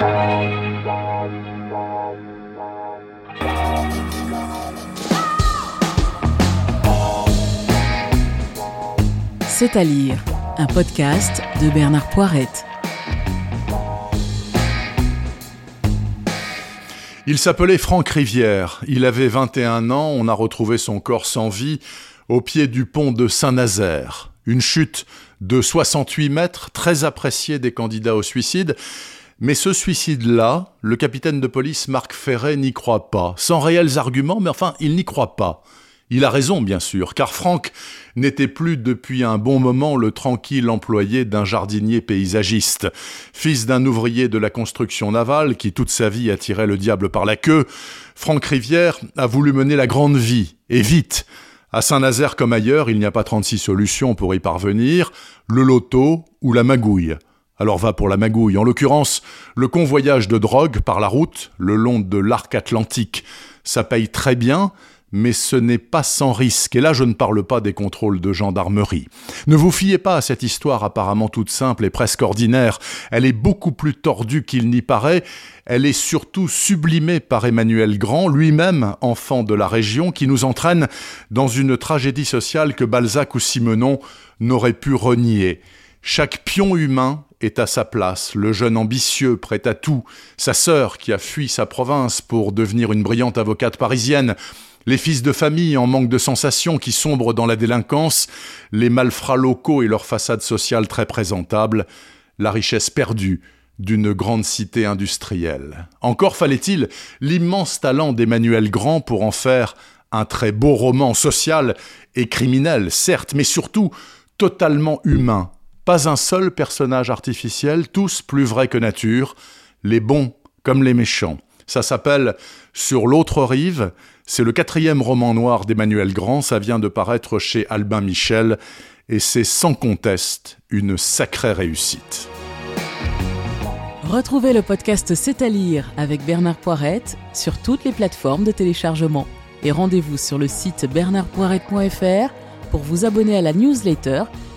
C'est à lire, un podcast de Bernard Poirette. Il s'appelait Franck Rivière. Il avait 21 ans. On a retrouvé son corps sans vie au pied du pont de Saint-Nazaire. Une chute de 68 mètres, très appréciée des candidats au suicide. Mais ce suicide-là, le capitaine de police Marc Ferret n'y croit pas. Sans réels arguments, mais enfin, il n'y croit pas. Il a raison, bien sûr, car Franck n'était plus depuis un bon moment le tranquille employé d'un jardinier paysagiste. Fils d'un ouvrier de la construction navale qui toute sa vie attirait le diable par la queue, Franck Rivière a voulu mener la grande vie, et vite. À Saint-Nazaire comme ailleurs, il n'y a pas 36 solutions pour y parvenir, le loto ou la magouille. Alors va pour la magouille, en l'occurrence le convoyage de drogue par la route le long de l'arc atlantique. Ça paye très bien, mais ce n'est pas sans risque. Et là, je ne parle pas des contrôles de gendarmerie. Ne vous fiez pas à cette histoire apparemment toute simple et presque ordinaire. Elle est beaucoup plus tordue qu'il n'y paraît. Elle est surtout sublimée par Emmanuel Grand, lui-même enfant de la région, qui nous entraîne dans une tragédie sociale que Balzac ou Simenon n'auraient pu renier. Chaque pion humain est à sa place, le jeune ambitieux, prêt à tout, sa sœur qui a fui sa province pour devenir une brillante avocate parisienne, les fils de famille en manque de sensations qui sombrent dans la délinquance, les malfrats locaux et leur façade sociale très présentable, la richesse perdue d'une grande cité industrielle. Encore fallait-il l'immense talent d'Emmanuel Grand pour en faire un très beau roman social et criminel, certes, mais surtout totalement humain. Pas un seul personnage artificiel, tous plus vrais que nature, les bons comme les méchants. Ça s'appelle Sur l'autre rive. C'est le quatrième roman noir d'Emmanuel Grand. Ça vient de paraître chez Albin Michel. Et c'est sans conteste une sacrée réussite. Retrouvez le podcast C'est à lire avec Bernard Poirette sur toutes les plateformes de téléchargement. Et rendez-vous sur le site bernardpoirette.fr pour vous abonner à la newsletter